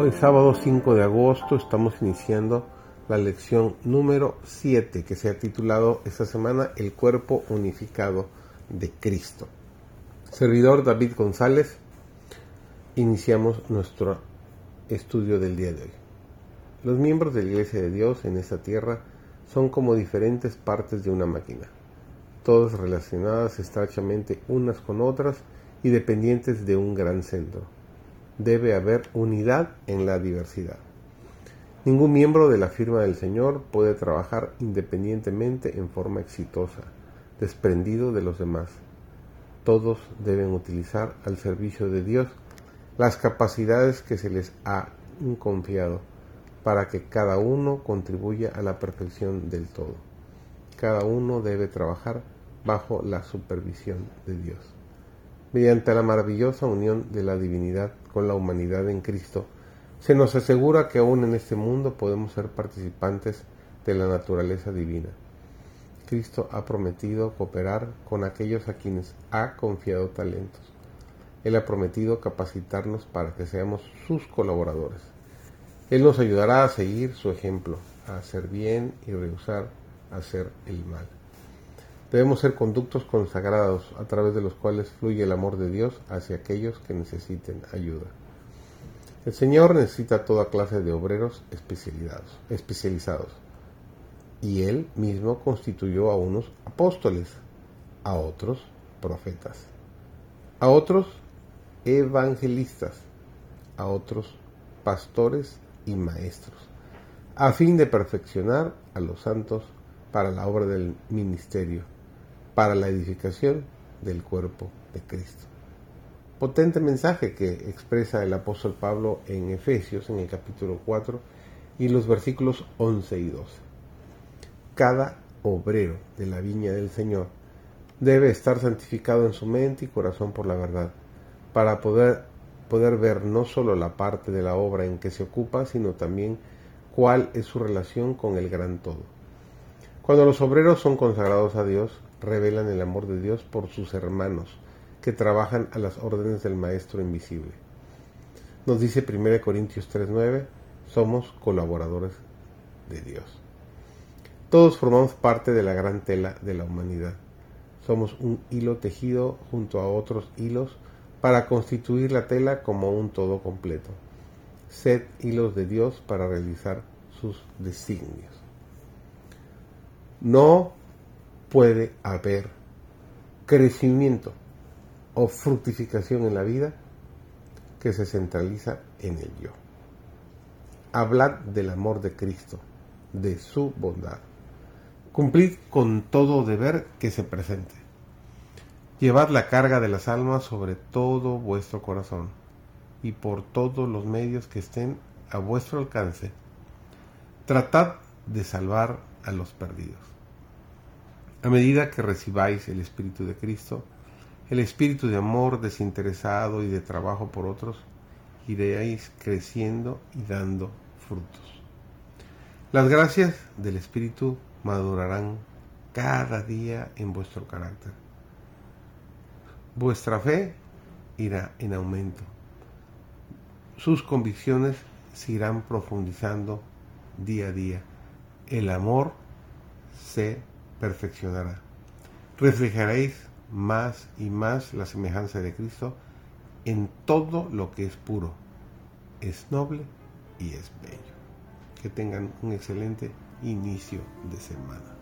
Hoy sábado 5 de agosto estamos iniciando la lección número 7 que se ha titulado esta semana El cuerpo unificado de Cristo. Servidor David González, iniciamos nuestro estudio del día de hoy. Los miembros de la Iglesia de Dios en esta tierra son como diferentes partes de una máquina, todas relacionadas estrechamente unas con otras y dependientes de un gran centro debe haber unidad en la diversidad. Ningún miembro de la firma del Señor puede trabajar independientemente en forma exitosa, desprendido de los demás. Todos deben utilizar al servicio de Dios las capacidades que se les ha confiado para que cada uno contribuya a la perfección del todo. Cada uno debe trabajar bajo la supervisión de Dios. Mediante la maravillosa unión de la divinidad con la humanidad en Cristo, se nos asegura que aún en este mundo podemos ser participantes de la naturaleza divina. Cristo ha prometido cooperar con aquellos a quienes ha confiado talentos. Él ha prometido capacitarnos para que seamos sus colaboradores. Él nos ayudará a seguir su ejemplo, a hacer bien y rehusar hacer el mal. Debemos ser conductos consagrados a través de los cuales fluye el amor de Dios hacia aquellos que necesiten ayuda. El Señor necesita toda clase de obreros especializados, especializados y Él mismo constituyó a unos apóstoles, a otros profetas, a otros evangelistas, a otros pastores y maestros, a fin de perfeccionar a los santos para la obra del ministerio para la edificación del cuerpo de Cristo. Potente mensaje que expresa el apóstol Pablo en Efesios en el capítulo 4 y los versículos 11 y 12. Cada obrero de la viña del Señor debe estar santificado en su mente y corazón por la verdad, para poder, poder ver no solo la parte de la obra en que se ocupa, sino también cuál es su relación con el gran todo. Cuando los obreros son consagrados a Dios, revelan el amor de Dios por sus hermanos, que trabajan a las órdenes del Maestro Invisible. Nos dice 1 Corintios 3:9, somos colaboradores de Dios. Todos formamos parte de la gran tela de la humanidad. Somos un hilo tejido junto a otros hilos para constituir la tela como un todo completo. Sed hilos de Dios para realizar sus designios. No puede haber crecimiento o fructificación en la vida que se centraliza en el yo. Hablad del amor de Cristo, de su bondad. Cumplid con todo deber que se presente. Llevad la carga de las almas sobre todo vuestro corazón y por todos los medios que estén a vuestro alcance. Tratad de salvar a los perdidos. A medida que recibáis el Espíritu de Cristo, el espíritu de amor desinteresado y de trabajo por otros, iréis creciendo y dando frutos. Las gracias del Espíritu madurarán cada día en vuestro carácter. Vuestra fe irá en aumento. Sus convicciones se irán profundizando día a día. El amor se perfeccionará. Reflejaréis más y más la semejanza de Cristo en todo lo que es puro, es noble y es bello. Que tengan un excelente inicio de semana.